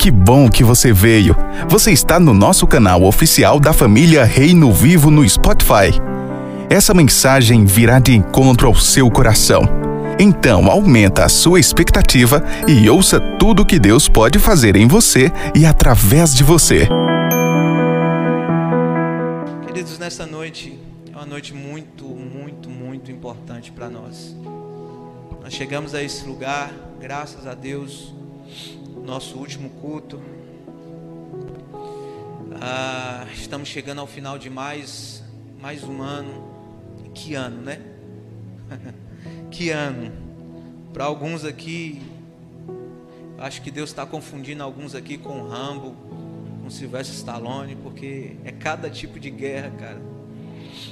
Que bom que você veio. Você está no nosso canal oficial da família Reino Vivo no Spotify. Essa mensagem virá de encontro ao seu coração. Então, aumenta a sua expectativa e ouça tudo que Deus pode fazer em você e através de você. Queridos, nessa noite é uma noite muito, muito, muito importante para nós. Nós chegamos a esse lugar, graças a Deus, nosso último culto. Ah, estamos chegando ao final de mais, mais um ano. Que ano, né? que ano. Para alguns aqui, acho que Deus está confundindo alguns aqui com Rambo, com Silvestre Stallone, porque é cada tipo de guerra, cara,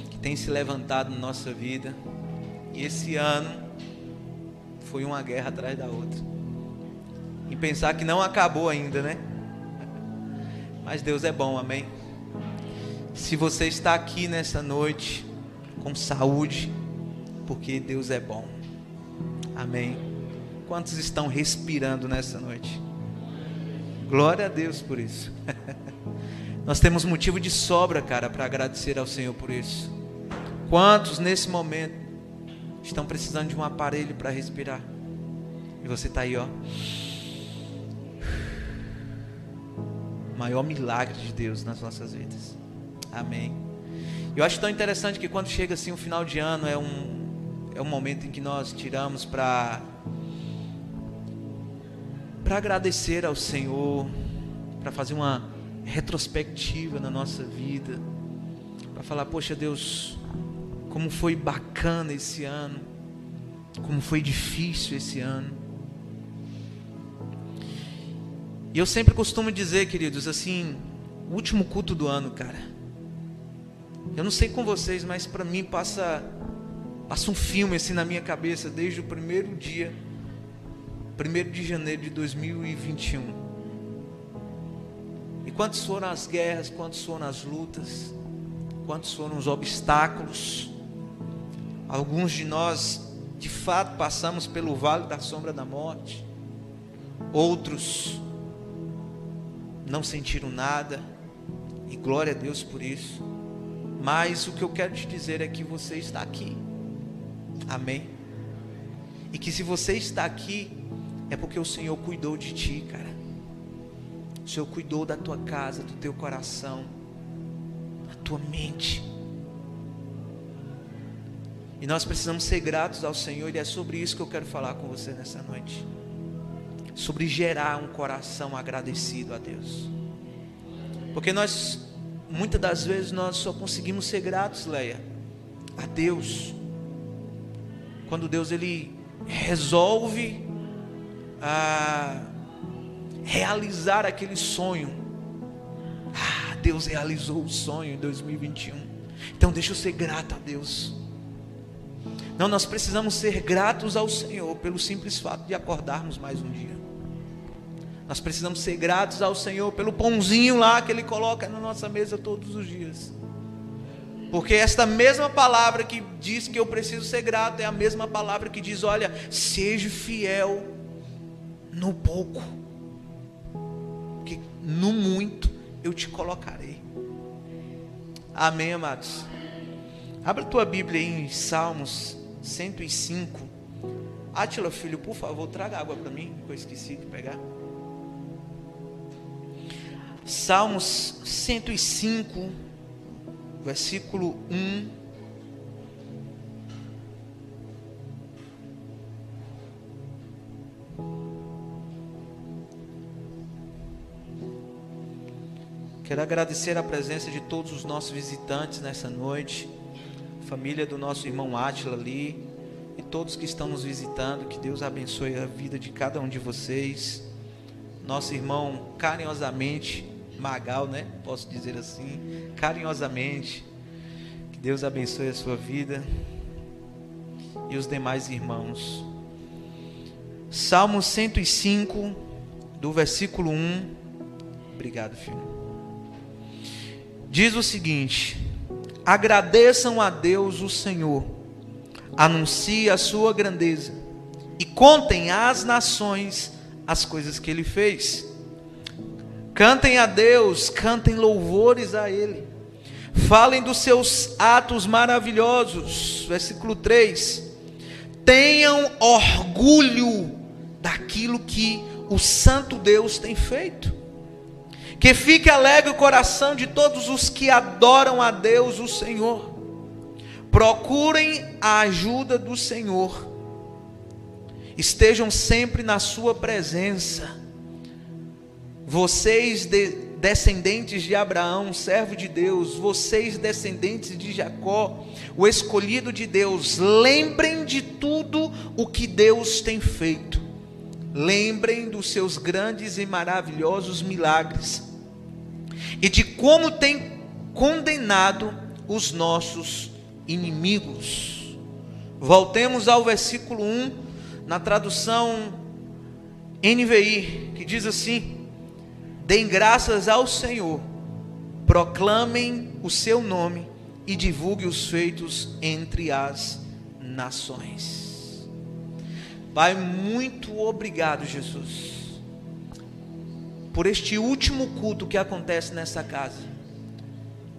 que tem se levantado na nossa vida. E esse ano foi uma guerra atrás da outra em pensar que não acabou ainda, né? Mas Deus é bom, amém? Se você está aqui nessa noite com saúde, porque Deus é bom, amém? Quantos estão respirando nessa noite? Glória a Deus por isso. Nós temos motivo de sobra, cara, para agradecer ao Senhor por isso. Quantos nesse momento estão precisando de um aparelho para respirar? E você está aí, ó. Maior milagre de Deus nas nossas vidas. Amém. Eu acho tão interessante que quando chega assim o final de ano é um é um momento em que nós tiramos para para agradecer ao Senhor, para fazer uma retrospectiva na nossa vida, para falar, poxa Deus, como foi bacana esse ano, como foi difícil esse ano. E eu sempre costumo dizer, queridos, assim, o último culto do ano, cara. Eu não sei com vocês, mas para mim passa passa um filme assim na minha cabeça desde o primeiro dia, primeiro de janeiro de 2021. E quantas foram as guerras, quantas foram as lutas, quantos foram os obstáculos. Alguns de nós, de fato, passamos pelo vale da sombra da morte. Outros não sentiram nada, e glória a Deus por isso. Mas o que eu quero te dizer é que você está aqui, amém? E que se você está aqui, é porque o Senhor cuidou de ti, cara. O Senhor cuidou da tua casa, do teu coração, da tua mente. E nós precisamos ser gratos ao Senhor, e é sobre isso que eu quero falar com você nessa noite sobre gerar um coração agradecido a Deus. Porque nós, muitas das vezes, nós só conseguimos ser gratos, Leia, a Deus. Quando Deus ele resolve a realizar aquele sonho. Ah, Deus realizou o sonho em 2021. Então deixa eu ser grato a Deus. Não, nós precisamos ser gratos ao Senhor pelo simples fato de acordarmos mais um dia. Nós precisamos ser gratos ao Senhor pelo pãozinho lá que Ele coloca na nossa mesa todos os dias. Porque esta mesma palavra que diz que eu preciso ser grato é a mesma palavra que diz: olha, seja fiel no pouco, que no muito eu te colocarei. Amém, amados? Abra tua Bíblia em Salmos 105. Átila, filho, por favor, traga água para mim, que eu esqueci de pegar. Salmos 105, versículo 1. Quero agradecer a presença de todos os nossos visitantes nessa noite, família do nosso irmão Átila ali, e todos que estão nos visitando, que Deus abençoe a vida de cada um de vocês. Nosso irmão carinhosamente Magal, né? Posso dizer assim, carinhosamente. Que Deus abençoe a sua vida e os demais irmãos. Salmo 105, do versículo 1. Obrigado, filho. Diz o seguinte: Agradeçam a Deus o Senhor, anuncie a sua grandeza e contem às nações as coisas que ele fez Cantem a Deus, cantem louvores a Ele. Falem dos seus atos maravilhosos. Versículo 3. Tenham orgulho daquilo que o Santo Deus tem feito. Que fique alegre o coração de todos os que adoram a Deus, o Senhor. Procurem a ajuda do Senhor. Estejam sempre na Sua presença. Vocês, de, descendentes de Abraão, servo de Deus, vocês, descendentes de Jacó, o escolhido de Deus, lembrem de tudo o que Deus tem feito. Lembrem dos seus grandes e maravilhosos milagres e de como tem condenado os nossos inimigos. Voltemos ao versículo 1, na tradução NVI, que diz assim: Deem graças ao Senhor, proclamem o seu nome e divulguem os feitos entre as nações. Pai, muito obrigado, Jesus, por este último culto que acontece nessa casa,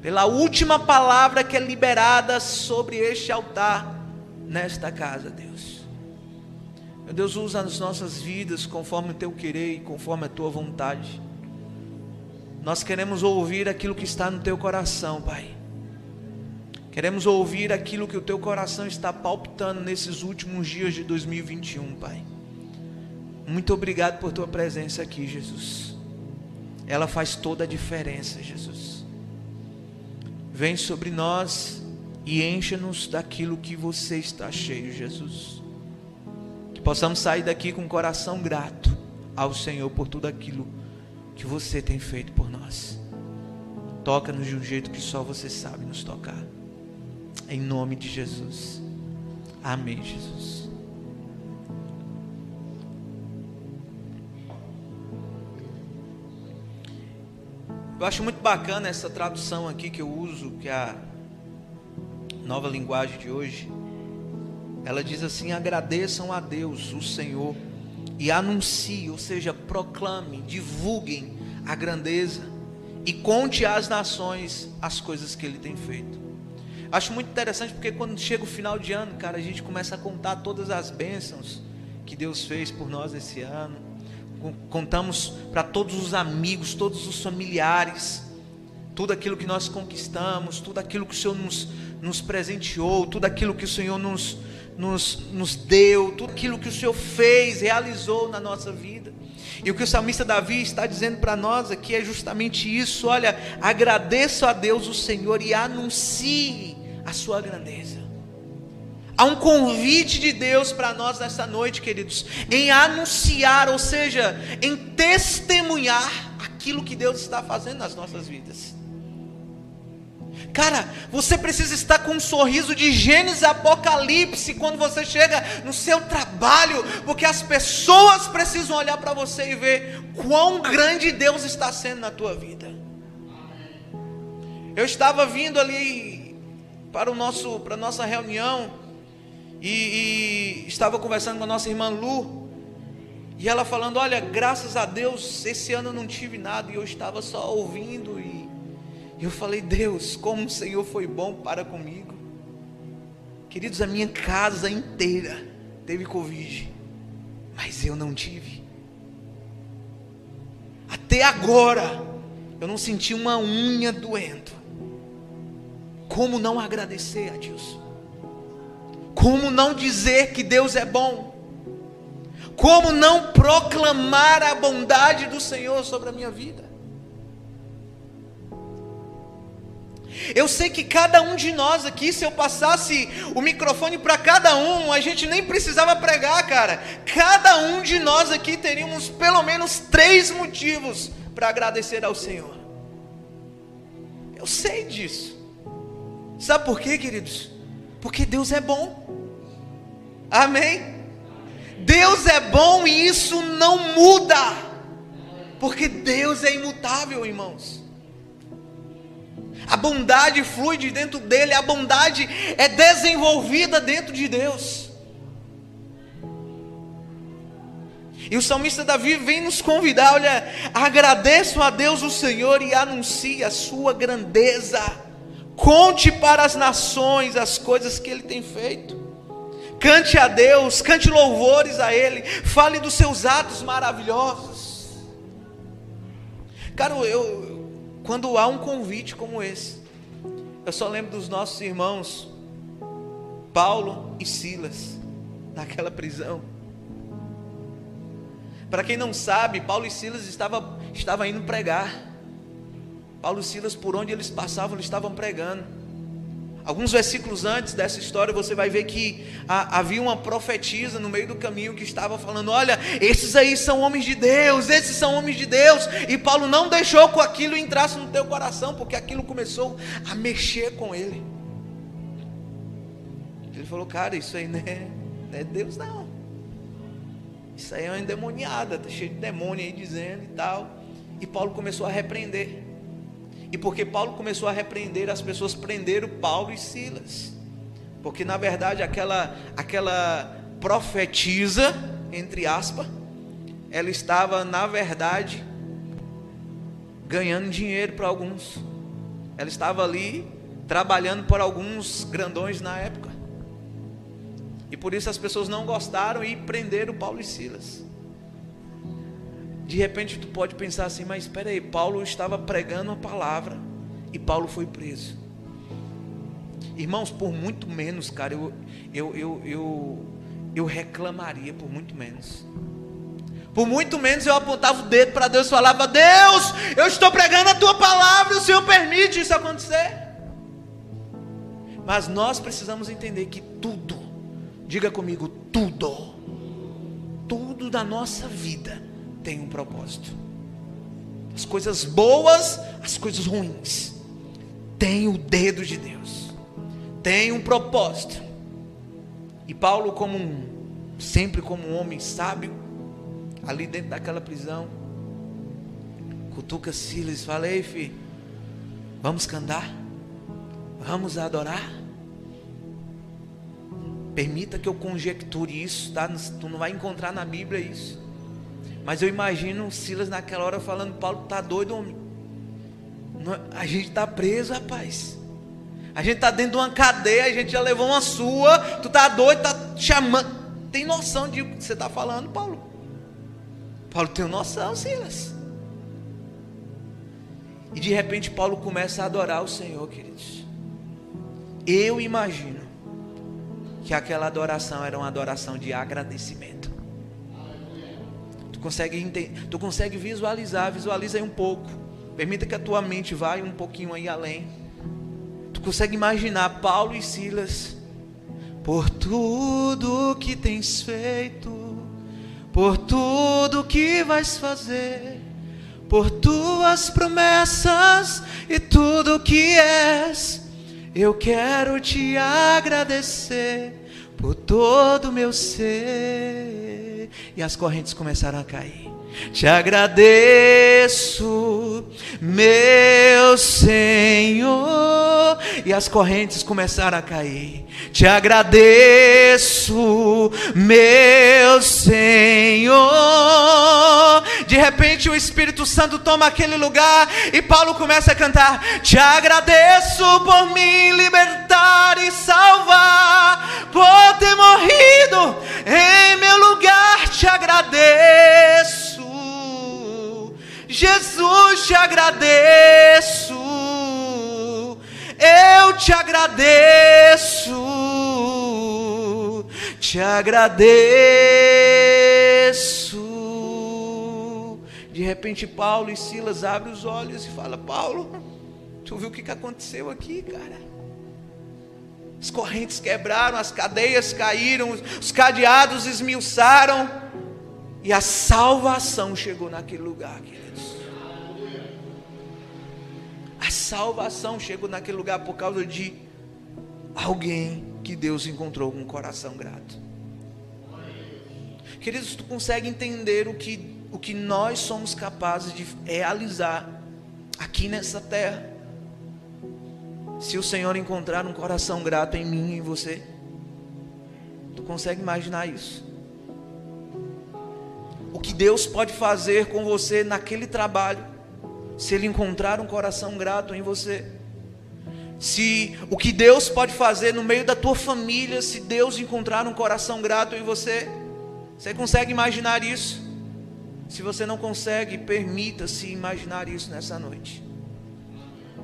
pela última palavra que é liberada sobre este altar nesta casa, Deus. Meu Deus, usa as nossas vidas conforme o teu querer e conforme a tua vontade. Nós queremos ouvir aquilo que está no teu coração, Pai. Queremos ouvir aquilo que o teu coração está palpitando nesses últimos dias de 2021, Pai. Muito obrigado por tua presença aqui, Jesus. Ela faz toda a diferença, Jesus. Vem sobre nós e encha-nos daquilo que você está cheio, Jesus. Que possamos sair daqui com o coração grato ao Senhor por tudo aquilo que você tem feito por nós. Toca-nos de um jeito que só você sabe nos tocar. Em nome de Jesus. Amém, Jesus. Eu acho muito bacana essa tradução aqui que eu uso, que é a nova linguagem de hoje. Ela diz assim: agradeçam a Deus, o Senhor e anuncie, ou seja, proclame, divulguem a grandeza e conte às nações as coisas que ele tem feito. Acho muito interessante porque quando chega o final de ano, cara, a gente começa a contar todas as bênçãos que Deus fez por nós esse ano. Contamos para todos os amigos, todos os familiares, tudo aquilo que nós conquistamos, tudo aquilo que o Senhor nos, nos presenteou, tudo aquilo que o Senhor nos, nos, nos deu, tudo aquilo que o Senhor fez, realizou na nossa vida. E o que o salmista Davi está dizendo para nós aqui é justamente isso: olha, agradeça a Deus o Senhor e anuncie a sua grandeza. Há um convite de Deus para nós nessa noite, queridos, em anunciar, ou seja, em testemunhar aquilo que Deus está fazendo nas nossas vidas. Cara, você precisa estar com um sorriso de Gênesis Apocalipse quando você chega no seu trabalho, porque as pessoas precisam olhar para você e ver quão grande Deus está sendo na tua vida. Eu estava vindo ali para o nosso para nossa reunião e, e estava conversando com a nossa irmã Lu e ela falando, olha, graças a Deus esse ano eu não tive nada e eu estava só ouvindo e eu falei, Deus, como o Senhor foi bom para comigo. Queridos, a minha casa inteira teve Covid, mas eu não tive. Até agora, eu não senti uma unha doendo. Como não agradecer a Deus? Como não dizer que Deus é bom? Como não proclamar a bondade do Senhor sobre a minha vida? Eu sei que cada um de nós aqui, se eu passasse o microfone para cada um, a gente nem precisava pregar, cara. Cada um de nós aqui teríamos pelo menos três motivos para agradecer ao Senhor. Eu sei disso. Sabe por quê, queridos? Porque Deus é bom. Amém? Deus é bom e isso não muda. Porque Deus é imutável, irmãos. A bondade flui de dentro dele, a bondade é desenvolvida dentro de Deus. E o salmista Davi vem nos convidar, olha, agradeço a Deus o Senhor e anuncie a sua grandeza. Conte para as nações as coisas que ele tem feito. Cante a Deus, cante louvores a ele, fale dos seus atos maravilhosos. Cara, eu quando há um convite como esse, eu só lembro dos nossos irmãos Paulo e Silas naquela prisão. Para quem não sabe, Paulo e Silas estavam estava indo pregar. Paulo e Silas, por onde eles passavam, eles estavam pregando. Alguns versículos antes dessa história, você vai ver que havia uma profetisa no meio do caminho que estava falando: Olha, esses aí são homens de Deus, esses são homens de Deus. E Paulo não deixou que aquilo entrasse no teu coração, porque aquilo começou a mexer com ele. Ele falou: Cara, isso aí não é, não é Deus, não. Isso aí é uma endemoniada, está cheio de demônio aí dizendo e tal. E Paulo começou a repreender. E porque Paulo começou a repreender, as pessoas prenderam Paulo e Silas. Porque na verdade aquela aquela profetisa, entre aspas, ela estava na verdade ganhando dinheiro para alguns. Ela estava ali trabalhando por alguns grandões na época. E por isso as pessoas não gostaram e prenderam Paulo e Silas. De repente tu pode pensar assim, mas espera aí, Paulo estava pregando a palavra e Paulo foi preso. Irmãos, por muito menos, cara, eu, eu, eu, eu, eu reclamaria por muito menos. Por muito menos eu apontava o dedo para Deus e falava: Deus, eu estou pregando a tua palavra, o Senhor permite isso acontecer. Mas nós precisamos entender que tudo Diga comigo, tudo, tudo da nossa vida tem um propósito. As coisas boas, as coisas ruins, tem o dedo de Deus, tem um propósito. E Paulo, como um, sempre como um homem sábio, ali dentro daquela prisão, cutuca Silas e fala: filho, vamos cantar, vamos adorar. Permita que eu conjecture isso, tá? Tu não vai encontrar na Bíblia isso. Mas eu imagino Silas naquela hora falando: Paulo, tá doido, homem? A gente está preso, rapaz. A gente está dentro de uma cadeia, a gente já levou uma sua. Tu tá doido, tá chamando. Tem noção de o que você está falando, Paulo? Paulo tem noção, Silas. E de repente Paulo começa a adorar o Senhor, queridos. Eu imagino que aquela adoração era uma adoração de agradecimento. Tu consegue, tu consegue visualizar, visualiza aí um pouco. Permita que a tua mente vá um pouquinho aí além. Tu consegue imaginar Paulo e Silas por tudo que tens feito, por tudo que vais fazer, por tuas promessas e tudo que és. Eu quero te agradecer por todo o meu ser. E as correntes começaram a cair. Te agradeço, meu Senhor. E as correntes começaram a cair. Te agradeço, meu Senhor. De repente o Espírito Santo toma aquele lugar e Paulo começa a cantar: Te agradeço por me libertar e salvar, por ter morrido em meu agradeço, Jesus, te agradeço. Eu te agradeço, te agradeço. De repente, Paulo e Silas abrem os olhos e fala: Paulo, tu viu o que aconteceu aqui, cara? As correntes quebraram, as cadeias caíram, os cadeados esmiuçaram, e a salvação chegou naquele lugar, queridos. A salvação chegou naquele lugar por causa de alguém que Deus encontrou com um coração grato. Queridos, tu consegue entender o que, o que nós somos capazes de realizar aqui nessa terra? Se o Senhor encontrar um coração grato em mim e em você, tu consegue imaginar isso? O que Deus pode fazer com você naquele trabalho, se Ele encontrar um coração grato em você. Se o que Deus pode fazer no meio da tua família, se Deus encontrar um coração grato em você, você consegue imaginar isso? Se você não consegue, permita-se imaginar isso nessa noite.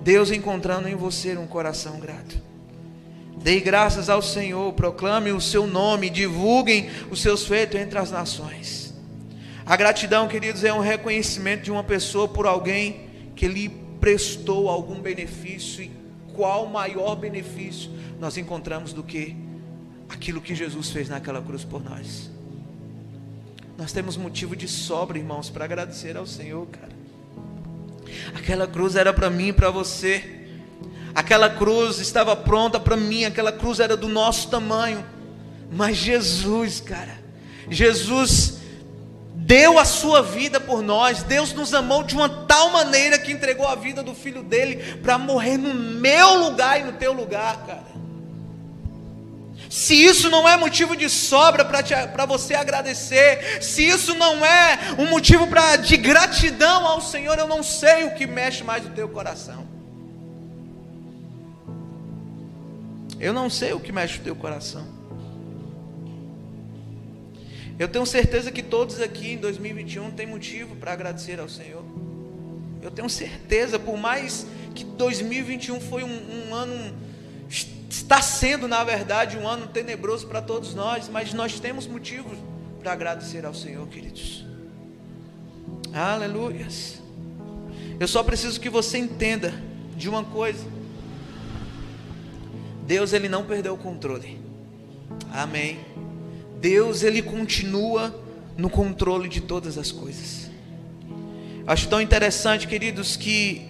Deus encontrando em você um coração grato. Dei graças ao Senhor, proclame o seu nome, divulguem os seus feitos entre as nações. A gratidão, queridos, é um reconhecimento de uma pessoa por alguém que lhe prestou algum benefício e qual maior benefício nós encontramos do que aquilo que Jesus fez naquela cruz por nós. Nós temos motivo de sobra, irmãos, para agradecer ao Senhor, cara. Aquela cruz era para mim e para você. Aquela cruz estava pronta para mim, aquela cruz era do nosso tamanho. Mas Jesus, cara, Jesus deu a sua vida por nós. Deus nos amou de uma tal maneira que entregou a vida do filho dele para morrer no meu lugar e no teu lugar, cara. Se isso não é motivo de sobra para você agradecer, se isso não é um motivo pra, de gratidão ao Senhor, eu não sei o que mexe mais no teu coração. Eu não sei o que mexe no teu coração. Eu tenho certeza que todos aqui em 2021 têm motivo para agradecer ao Senhor. Eu tenho certeza, por mais que 2021 foi um, um ano Está sendo, na verdade, um ano tenebroso para todos nós, mas nós temos motivos para agradecer ao Senhor, queridos. Aleluias. Eu só preciso que você entenda de uma coisa. Deus ele não perdeu o controle. Amém. Deus ele continua no controle de todas as coisas. Acho tão interessante, queridos, que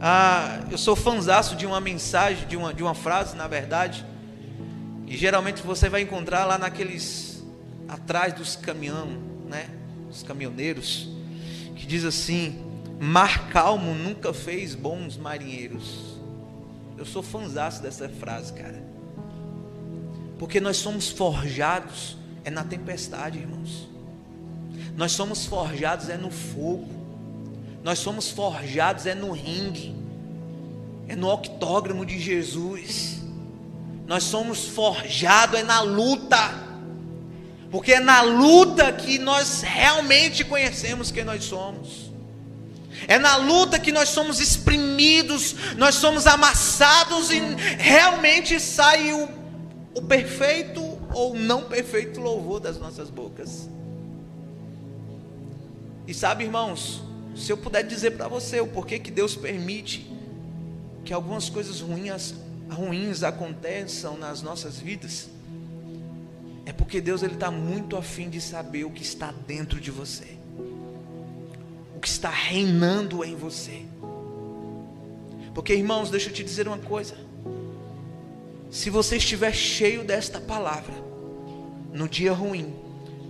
ah, eu sou fanzaço de uma mensagem, de uma, de uma frase, na verdade, que geralmente você vai encontrar lá naqueles atrás dos caminhão, né? Os caminhoneiros, que diz assim: Mar calmo nunca fez bons marinheiros. Eu sou fanzaço dessa frase, cara. Porque nós somos forjados é na tempestade, irmãos. Nós somos forjados é no fogo. Nós somos forjados é no ringue, é no octógramo de Jesus. Nós somos forjados é na luta, porque é na luta que nós realmente conhecemos quem nós somos. É na luta que nós somos exprimidos, nós somos amassados e realmente sai o, o perfeito ou não perfeito louvor das nossas bocas. E sabe, irmãos, se eu puder dizer para você o porquê que Deus permite que algumas coisas ruins, ruins aconteçam nas nossas vidas, é porque Deus ele está muito afim de saber o que está dentro de você, o que está reinando em você. Porque irmãos, deixa eu te dizer uma coisa. Se você estiver cheio desta palavra, no dia ruim,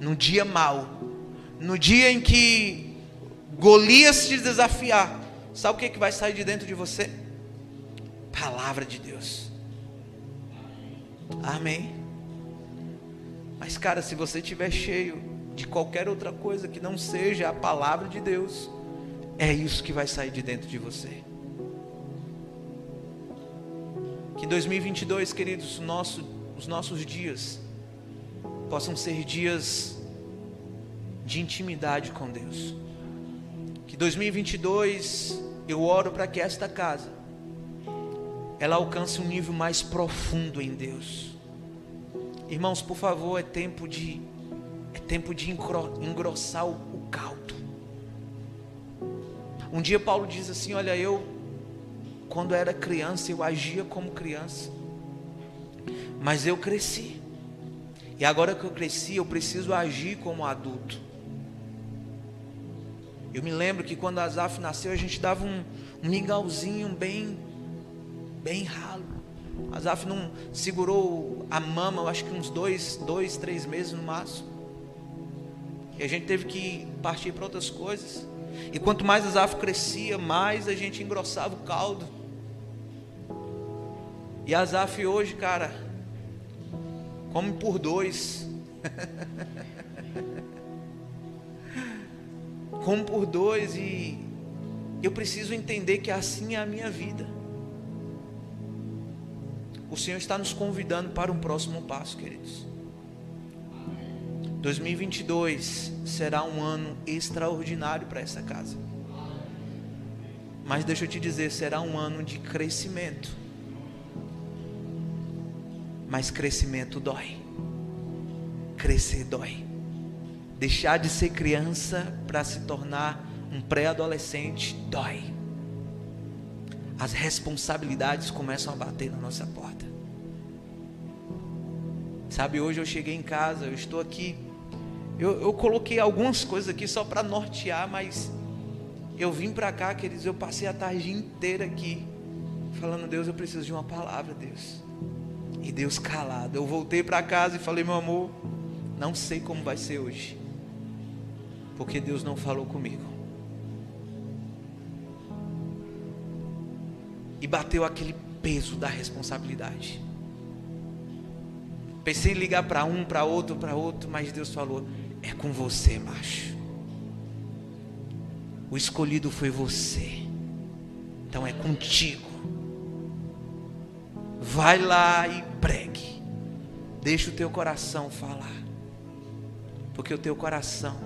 no dia mau, no dia em que Golias te desafiar, sabe o que, que vai sair de dentro de você? Palavra de Deus. Amém. Mas, cara, se você estiver cheio de qualquer outra coisa que não seja a palavra de Deus, é isso que vai sair de dentro de você. Que 2022, queridos, nosso, os nossos dias possam ser dias de intimidade com Deus. Que 2022 eu oro para que esta casa ela alcance um nível mais profundo em Deus. Irmãos, por favor, é tempo de é tempo de engrossar o, o caldo. Um dia Paulo diz assim: Olha, eu quando era criança eu agia como criança, mas eu cresci. E agora que eu cresci, eu preciso agir como adulto. Eu me lembro que quando Azaf nasceu, a gente dava um, um mingauzinho bem, bem ralo. Azaf não segurou a mama, eu acho que uns dois, dois, três meses no máximo. E a gente teve que partir para outras coisas. E quanto mais Azaf crescia, mais a gente engrossava o caldo. E Azaf hoje, cara, come por dois. como por dois e eu preciso entender que assim é a minha vida. O Senhor está nos convidando para um próximo passo, queridos. 2022 será um ano extraordinário para essa casa. Mas deixa eu te dizer, será um ano de crescimento. Mas crescimento dói. Crescer dói. Deixar de ser criança para se tornar um pré-adolescente dói. As responsabilidades começam a bater na nossa porta. Sabe, hoje eu cheguei em casa, eu estou aqui. Eu, eu coloquei algumas coisas aqui só para nortear, mas eu vim para cá, queridos, eu passei a tarde inteira aqui, falando, Deus, eu preciso de uma palavra, Deus. E Deus calado. Eu voltei para casa e falei, meu amor, não sei como vai ser hoje, porque Deus não falou comigo. E bateu aquele peso da responsabilidade. Pensei em ligar para um, para outro, para outro, mas Deus falou: é com você, macho. O escolhido foi você. Então é contigo. Vai lá e pregue. Deixa o teu coração falar. Porque o teu coração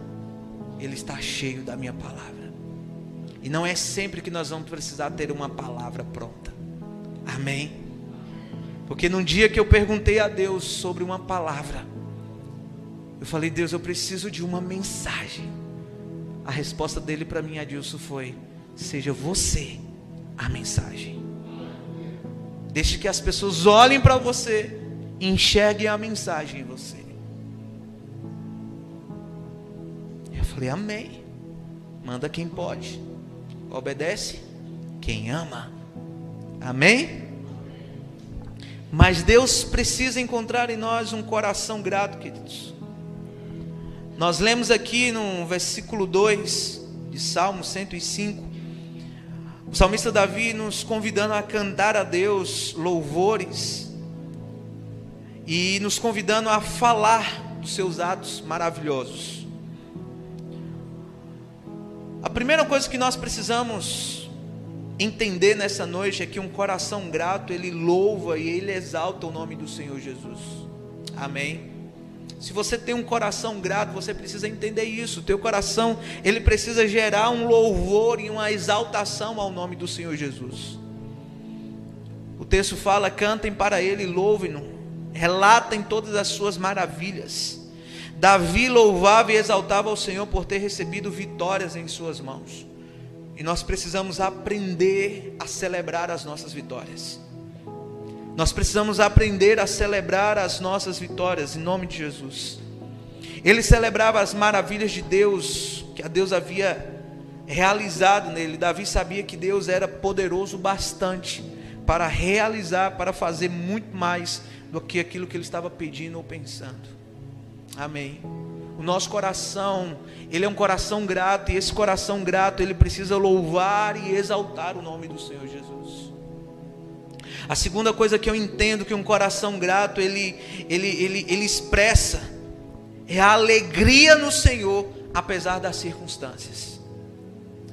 ele está cheio da minha palavra. E não é sempre que nós vamos precisar ter uma palavra pronta. Amém? Porque num dia que eu perguntei a Deus sobre uma palavra, eu falei, Deus, eu preciso de uma mensagem. A resposta dele para mim, Adilson, foi: seja você a mensagem. Deixe que as pessoas olhem para você enxerguem a mensagem em você. Eu falei, amém. Manda quem pode obedece quem ama. Amém? Mas Deus precisa encontrar em nós um coração grato, queridos. Nós lemos aqui no versículo 2 de Salmo 105, o salmista Davi nos convidando a cantar a Deus louvores e nos convidando a falar dos seus atos maravilhosos. A primeira coisa que nós precisamos entender nessa noite é que um coração grato, ele louva e ele exalta o nome do Senhor Jesus. Amém. Se você tem um coração grato, você precisa entender isso. O teu coração, ele precisa gerar um louvor e uma exaltação ao nome do Senhor Jesus. O texto fala: cantem para ele, louvem-no, relatem todas as suas maravilhas. Davi louvava e exaltava ao Senhor por ter recebido vitórias em suas mãos. E nós precisamos aprender a celebrar as nossas vitórias. Nós precisamos aprender a celebrar as nossas vitórias em nome de Jesus. Ele celebrava as maravilhas de Deus, que a Deus havia realizado nele. Davi sabia que Deus era poderoso bastante para realizar, para fazer muito mais do que aquilo que ele estava pedindo ou pensando. Amém. O nosso coração, ele é um coração grato, e esse coração grato, ele precisa louvar e exaltar o nome do Senhor Jesus. A segunda coisa que eu entendo que um coração grato, ele, ele, ele, ele expressa, é a alegria no Senhor, apesar das circunstâncias.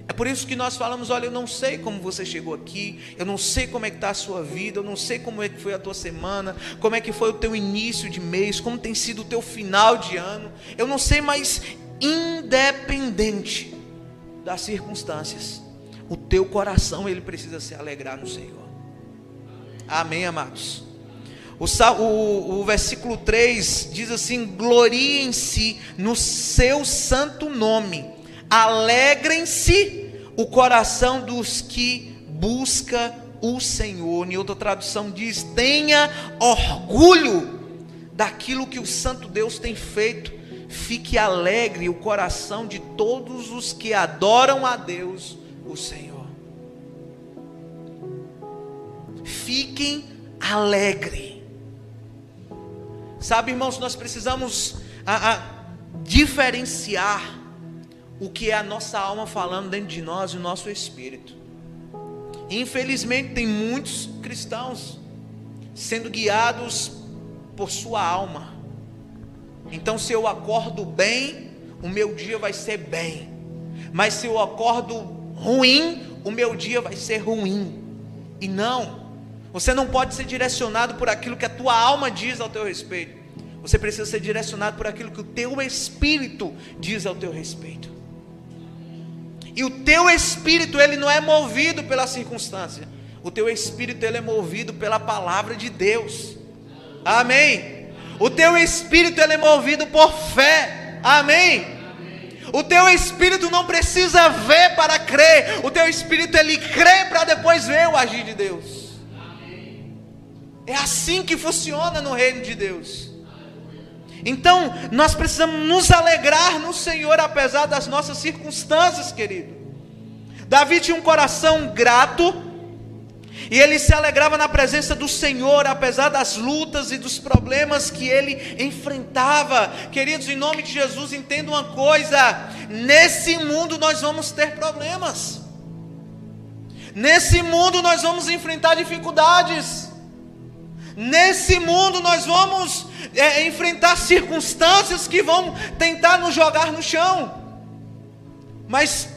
É por isso que nós falamos: olha, eu não sei como você chegou aqui, eu não sei como é que está a sua vida, eu não sei como é que foi a tua semana, como é que foi o teu início de mês, como tem sido o teu final de ano, eu não sei, mas independente das circunstâncias, o teu coração ele precisa se alegrar no Senhor. Amém, amados. O, o, o versículo 3 diz assim: gloriem-se no seu santo nome Alegrem-se o coração dos que busca o Senhor. Em outra tradução diz: tenha orgulho daquilo que o Santo Deus tem feito. Fique alegre o coração de todos os que adoram a Deus, o Senhor. Fiquem alegre. Sabe, irmãos, nós precisamos a, a, diferenciar o que é a nossa alma falando dentro de nós e o nosso espírito. Infelizmente, tem muitos cristãos sendo guiados por sua alma. Então, se eu acordo bem, o meu dia vai ser bem. mas se eu acordo ruim, o meu dia vai ser ruim. E não, você não pode ser direcionado por aquilo que a tua alma diz ao teu respeito. Você precisa ser direcionado por aquilo que o teu espírito diz ao teu respeito. E o teu espírito, ele não é movido pela circunstância. O teu espírito, ele é movido pela palavra de Deus. Amém. O teu espírito, ele é movido por fé. Amém. O teu espírito não precisa ver para crer. O teu espírito ele crê para depois ver o agir de Deus. É assim que funciona no reino de Deus. Então, nós precisamos nos alegrar no Senhor apesar das nossas circunstâncias, querido. Davi tinha um coração grato e ele se alegrava na presença do Senhor, apesar das lutas e dos problemas que ele enfrentava. Queridos, em nome de Jesus, entenda uma coisa: nesse mundo nós vamos ter problemas, nesse mundo nós vamos enfrentar dificuldades. Nesse mundo nós vamos é, enfrentar circunstâncias que vão tentar nos jogar no chão. Mas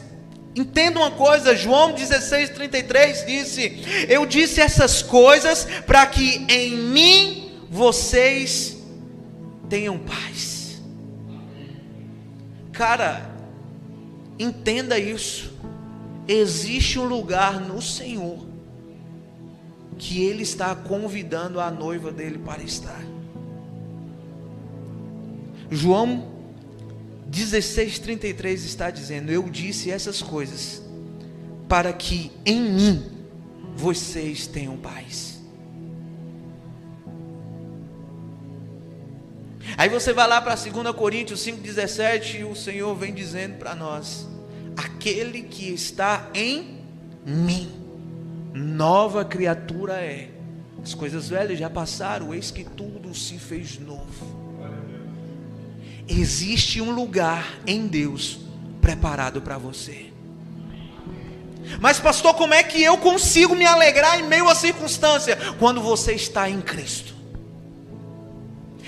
entenda uma coisa, João 16:33 disse: Eu disse essas coisas para que em mim vocês tenham paz. Cara, entenda isso. Existe um lugar no Senhor que ele está convidando a noiva dele para estar. João 16:33 está dizendo: Eu disse essas coisas para que em mim vocês tenham paz. Aí você vai lá para 2 Coríntios 5,17 e o Senhor vem dizendo para nós: aquele que está em mim nova criatura é. As coisas velhas já passaram, eis que tudo se fez novo. Existe um lugar em Deus preparado para você. Mas, pastor, como é que eu consigo me alegrar em meio à circunstância? Quando você está em Cristo.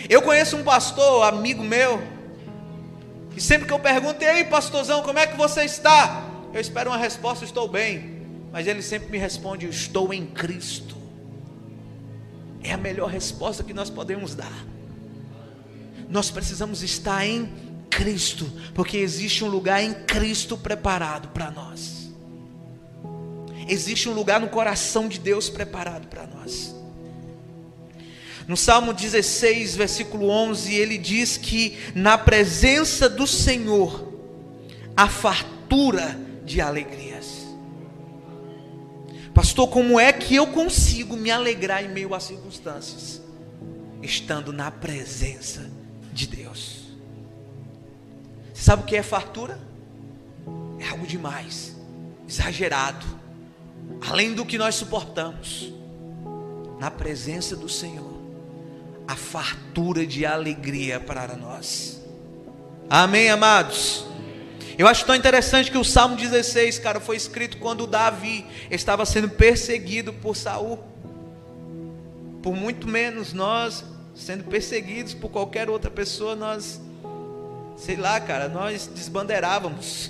Eu conheço um pastor, amigo meu, que sempre que eu pergunto, ei, pastorzão, como é que você está? Eu espero uma resposta, estou bem. Mas ele sempre me responde: Estou em Cristo. É a melhor resposta que nós podemos dar. Nós precisamos estar em Cristo, porque existe um lugar em Cristo preparado para nós. Existe um lugar no coração de Deus preparado para nós. No Salmo 16, versículo 11, ele diz que na presença do Senhor há fartura de alegrias. Pastor, como é que eu consigo me alegrar em meio às circunstâncias? Estando na presença de Deus. Você sabe o que é fartura? É algo demais, exagerado, além do que nós suportamos. Na presença do Senhor, a fartura de alegria para nós. Amém, amados? Eu acho tão interessante que o Salmo 16, cara, foi escrito quando Davi estava sendo perseguido por Saul. Por muito menos nós sendo perseguidos por qualquer outra pessoa, nós sei lá, cara, nós desbandeirávamos.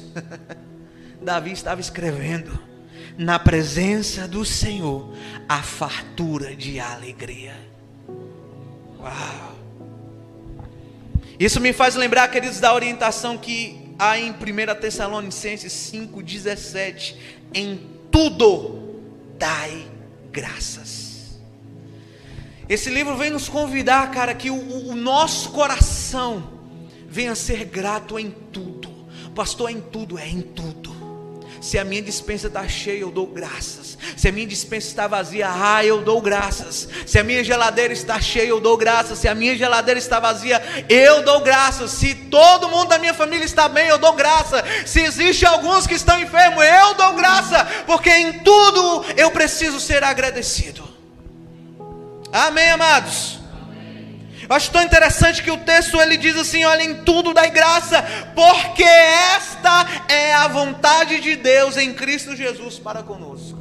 Davi estava escrevendo: na presença do Senhor, a fartura de alegria. Uau! Isso me faz lembrar, queridos, da orientação que há em 1 Tessalonicenses 5,17: em tudo dai graças. Esse livro vem nos convidar, cara, que o, o nosso coração venha ser grato em tudo. Pastor, em tudo, é em tudo. Se a minha dispensa está cheia, eu dou graças. Se a minha dispensa está vazia, ah, eu dou graças. Se a minha geladeira está cheia, eu dou graças. Se a minha geladeira está vazia, eu dou graças. Se todo mundo da minha família está bem, eu dou graça. Se existe alguns que estão enfermos, eu dou graça, porque em tudo eu preciso ser agradecido. Amém, amados. Eu acho tão interessante que o texto ele diz assim: olha, em tudo dai graça, porque esta é a vontade de Deus em Cristo Jesus para conosco.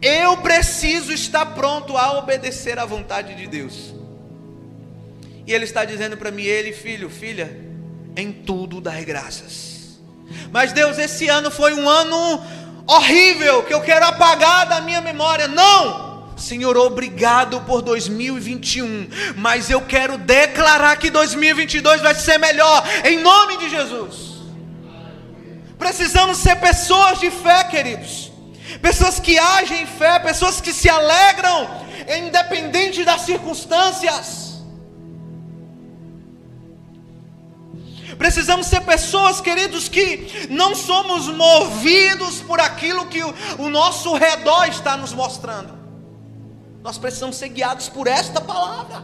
Eu preciso estar pronto a obedecer à vontade de Deus. E Ele está dizendo para mim, Ele, filho, filha, em tudo dai graças. Mas Deus, esse ano foi um ano horrível que eu quero apagar da minha memória. Não! Senhor, obrigado por 2021, mas eu quero declarar que 2022 vai ser melhor, em nome de Jesus. Precisamos ser pessoas de fé, queridos, pessoas que agem em fé, pessoas que se alegram, independente das circunstâncias. Precisamos ser pessoas, queridos, que não somos movidos por aquilo que o, o nosso redor está nos mostrando. Nós precisamos ser guiados por esta palavra.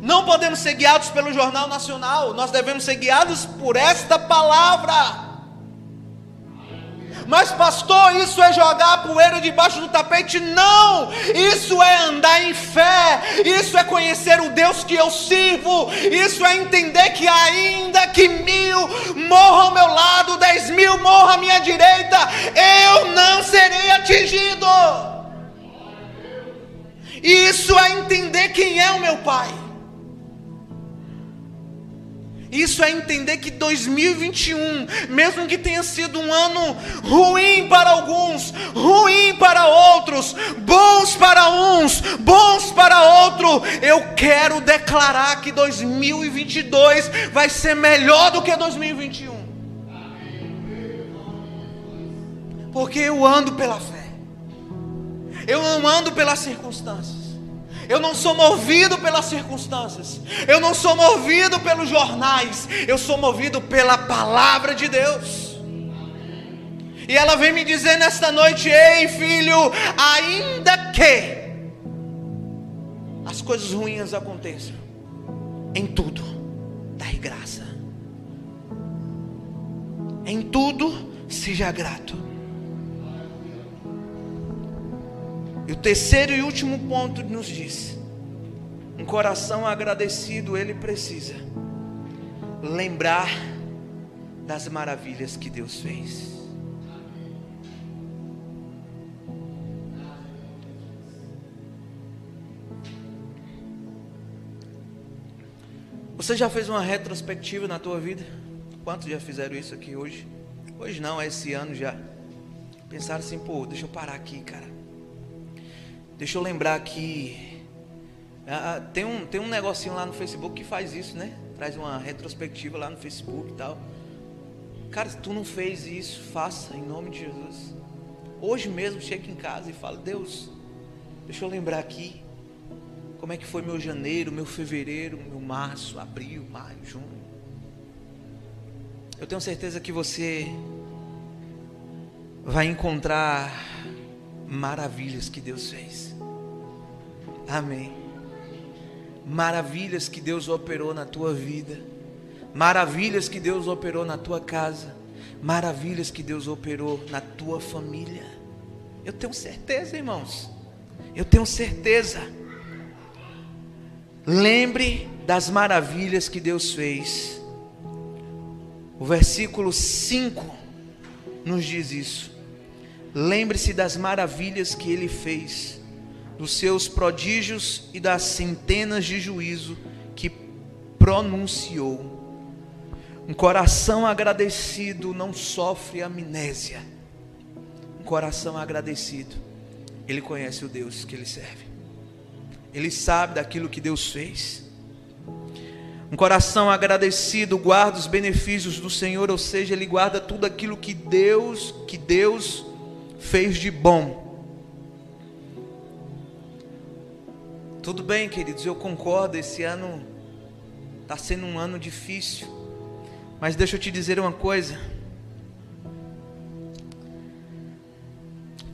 Não podemos ser guiados pelo Jornal Nacional, nós devemos ser guiados por esta palavra. Mas, pastor, isso é jogar a poeira debaixo do tapete? Não! Isso é andar em fé, isso é conhecer o Deus que eu sirvo, isso é entender que, ainda que mil morram ao meu lado, dez mil morram à minha direita, eu não serei atingido. Isso é entender quem é o meu Pai. Isso é entender que 2021, mesmo que tenha sido um ano ruim para alguns, ruim para outros, bons para uns, bons para outros, eu quero declarar que 2022 vai ser melhor do que 2021. Porque eu ando pela fé. Eu não ando pelas circunstâncias. Eu não sou movido pelas circunstâncias. Eu não sou movido pelos jornais. Eu sou movido pela palavra de Deus. E ela vem me dizer nesta noite: Ei, filho, ainda que as coisas ruins aconteçam, em tudo, dai graça. Em tudo, seja grato. E o terceiro e último ponto nos diz: um coração agradecido ele precisa lembrar das maravilhas que Deus fez. Você já fez uma retrospectiva na tua vida? Quantos já fizeram isso aqui hoje? Hoje não, é esse ano já. Pensaram assim, pô, deixa eu parar aqui, cara. Deixa eu lembrar que ah, ah, tem, um, tem um negocinho lá no Facebook que faz isso, né? Traz uma retrospectiva lá no Facebook e tal. Cara, se tu não fez isso, faça em nome de Jesus. Hoje mesmo chega em casa e fala: Deus, deixa eu lembrar aqui como é que foi meu janeiro, meu fevereiro, meu março, abril, maio, junho. Eu tenho certeza que você vai encontrar maravilhas que Deus fez. Amém. Maravilhas que Deus operou na tua vida. Maravilhas que Deus operou na tua casa. Maravilhas que Deus operou na tua família. Eu tenho certeza, irmãos. Eu tenho certeza. Lembre das maravilhas que Deus fez. O versículo 5 nos diz isso. Lembre-se das maravilhas que ele fez, dos seus prodígios e das centenas de juízo que pronunciou. Um coração agradecido não sofre amnésia. Um coração agradecido, ele conhece o Deus que ele serve. Ele sabe daquilo que Deus fez. Um coração agradecido guarda os benefícios do Senhor, ou seja, ele guarda tudo aquilo que Deus, que Deus fez de bom. Tudo bem, queridos, eu concordo, esse ano está sendo um ano difícil, mas deixa eu te dizer uma coisa.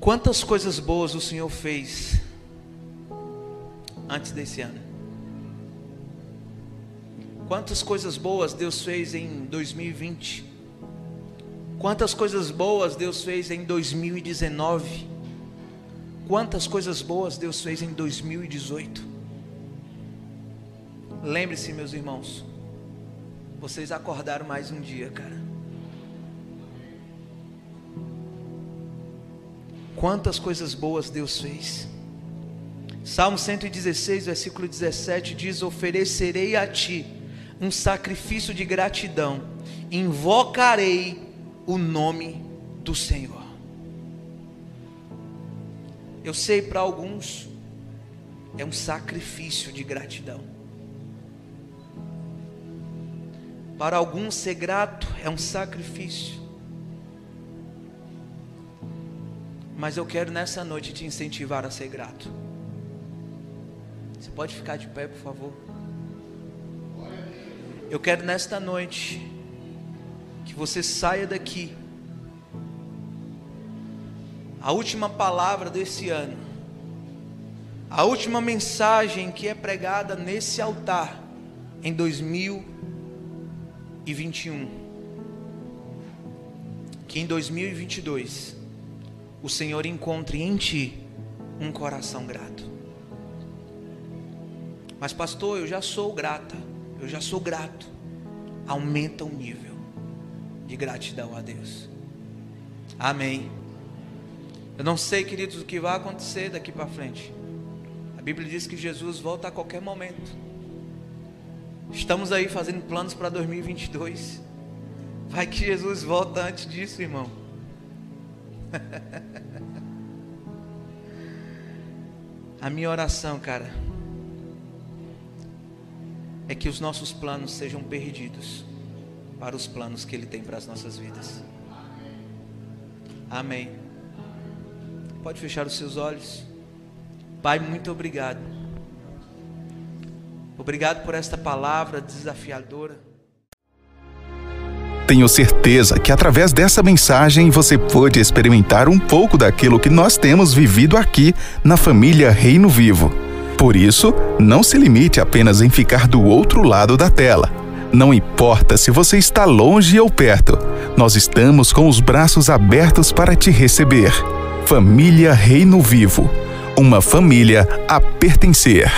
Quantas coisas boas o Senhor fez antes desse ano? Quantas coisas boas Deus fez em 2020? Quantas coisas boas Deus fez em 2019? Quantas coisas boas Deus fez em 2018? Lembre-se, meus irmãos, vocês acordaram mais um dia, cara. Quantas coisas boas Deus fez. Salmo 116, versículo 17 diz: Oferecerei a ti um sacrifício de gratidão, invocarei o nome do Senhor. Eu sei para alguns é um sacrifício de gratidão. Para alguns ser grato é um sacrifício. Mas eu quero nessa noite te incentivar a ser grato. Você pode ficar de pé, por favor? Eu quero nesta noite que você saia daqui. A última palavra desse ano, a última mensagem que é pregada nesse altar em 2021. Que em 2022 o Senhor encontre em ti um coração grato. Mas, pastor, eu já sou grata, eu já sou grato. Aumenta o nível de gratidão a Deus. Amém. Eu não sei, queridos, o que vai acontecer daqui para frente. A Bíblia diz que Jesus volta a qualquer momento. Estamos aí fazendo planos para 2022. Vai que Jesus volta antes disso, irmão. A minha oração, cara, é que os nossos planos sejam perdidos para os planos que Ele tem para as nossas vidas. Amém. Pode fechar os seus olhos. Pai, muito obrigado. Obrigado por esta palavra desafiadora. Tenho certeza que através dessa mensagem você pôde experimentar um pouco daquilo que nós temos vivido aqui na família Reino Vivo. Por isso, não se limite apenas em ficar do outro lado da tela. Não importa se você está longe ou perto, nós estamos com os braços abertos para te receber. Família Reino Vivo uma família a pertencer.